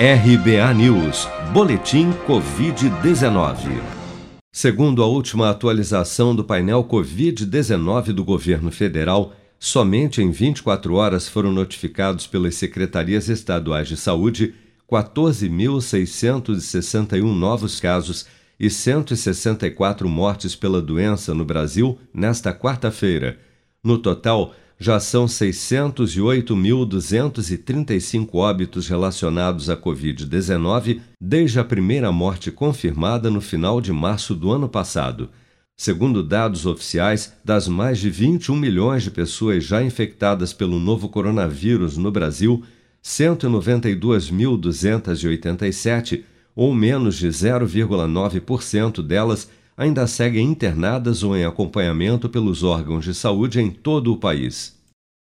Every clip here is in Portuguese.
RBA News, Boletim Covid-19. Segundo a última atualização do painel Covid-19 do governo federal, somente em 24 horas foram notificados pelas secretarias estaduais de saúde 14.661 novos casos e 164 mortes pela doença no Brasil nesta quarta-feira. No total, já são 608.235 óbitos relacionados à Covid-19 desde a primeira morte confirmada no final de março do ano passado. Segundo dados oficiais, das mais de 21 milhões de pessoas já infectadas pelo novo coronavírus no Brasil, 192.287, ou menos de 0,9% delas, ainda seguem internadas ou em acompanhamento pelos órgãos de saúde em todo o país.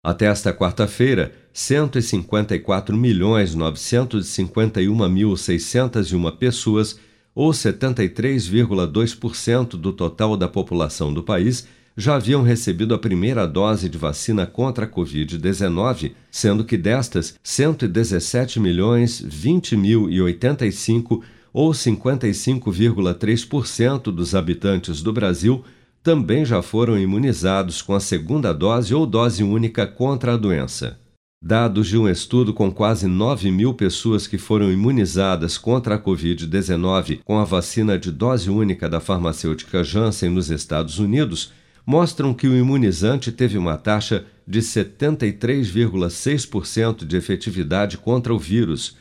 Até esta quarta-feira, 154.951.601 pessoas, ou 73,2% do total da população do país, já haviam recebido a primeira dose de vacina contra a Covid-19, sendo que destas, 117 milhões 20 mil e 85 ou 55,3% dos habitantes do Brasil, também já foram imunizados com a segunda dose ou dose única contra a doença. Dados de um estudo com quase 9 mil pessoas que foram imunizadas contra a Covid-19 com a vacina de dose única da farmacêutica Janssen nos Estados Unidos mostram que o imunizante teve uma taxa de 73,6% de efetividade contra o vírus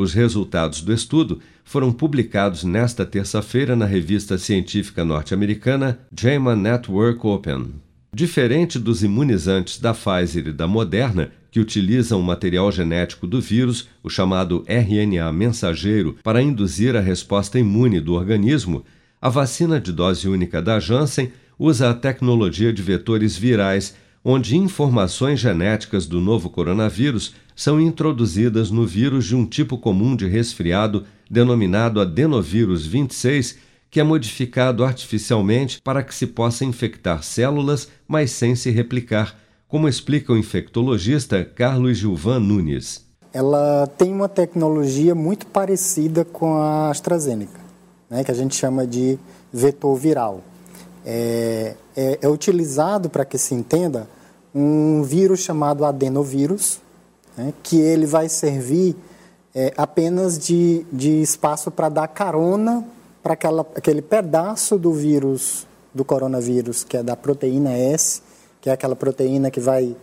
os resultados do estudo foram publicados nesta terça-feira na revista científica norte-americana JAMA Network Open. Diferente dos imunizantes da Pfizer e da Moderna, que utilizam o material genético do vírus, o chamado RNA mensageiro, para induzir a resposta imune do organismo, a vacina de dose única da Janssen usa a tecnologia de vetores virais onde informações genéticas do novo coronavírus são introduzidas no vírus de um tipo comum de resfriado denominado adenovírus 26, que é modificado artificialmente para que se possa infectar células, mas sem se replicar, como explica o infectologista Carlos Gilvan Nunes. Ela tem uma tecnologia muito parecida com a AstraZeneca, né, que a gente chama de vetor viral é, é, é utilizado, para que se entenda, um vírus chamado adenovírus, né, que ele vai servir é, apenas de, de espaço para dar carona para aquele pedaço do vírus, do coronavírus, que é da proteína S, que é aquela proteína que vai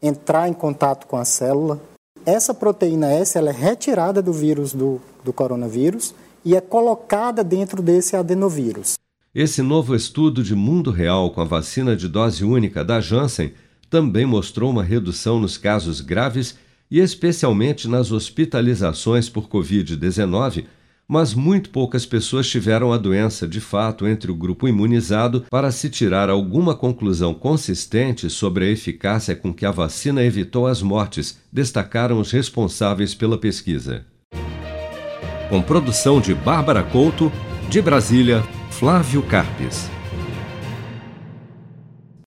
entrar em contato com a célula. Essa proteína S ela é retirada do vírus do, do coronavírus e é colocada dentro desse adenovírus. Esse novo estudo de mundo real com a vacina de dose única da Janssen também mostrou uma redução nos casos graves e especialmente nas hospitalizações por Covid-19, mas muito poucas pessoas tiveram a doença de fato entre o grupo imunizado para se tirar alguma conclusão consistente sobre a eficácia com que a vacina evitou as mortes, destacaram os responsáveis pela pesquisa. Com produção de Bárbara Couto, de Brasília, Flávio Carpes.